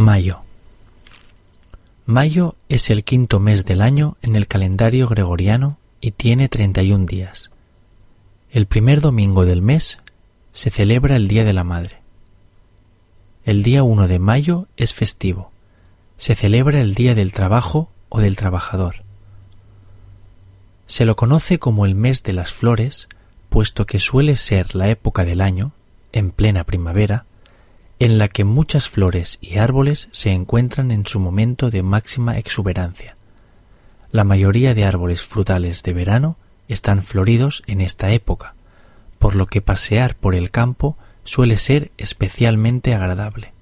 Mayo. Mayo es el quinto mes del año en el calendario gregoriano y tiene 31 días. El primer domingo del mes se celebra el Día de la Madre. El día 1 de mayo es festivo. Se celebra el Día del Trabajo o del Trabajador. Se lo conoce como el mes de las flores, puesto que suele ser la época del año, en plena primavera, en la que muchas flores y árboles se encuentran en su momento de máxima exuberancia. La mayoría de árboles frutales de verano están floridos en esta época, por lo que pasear por el campo suele ser especialmente agradable.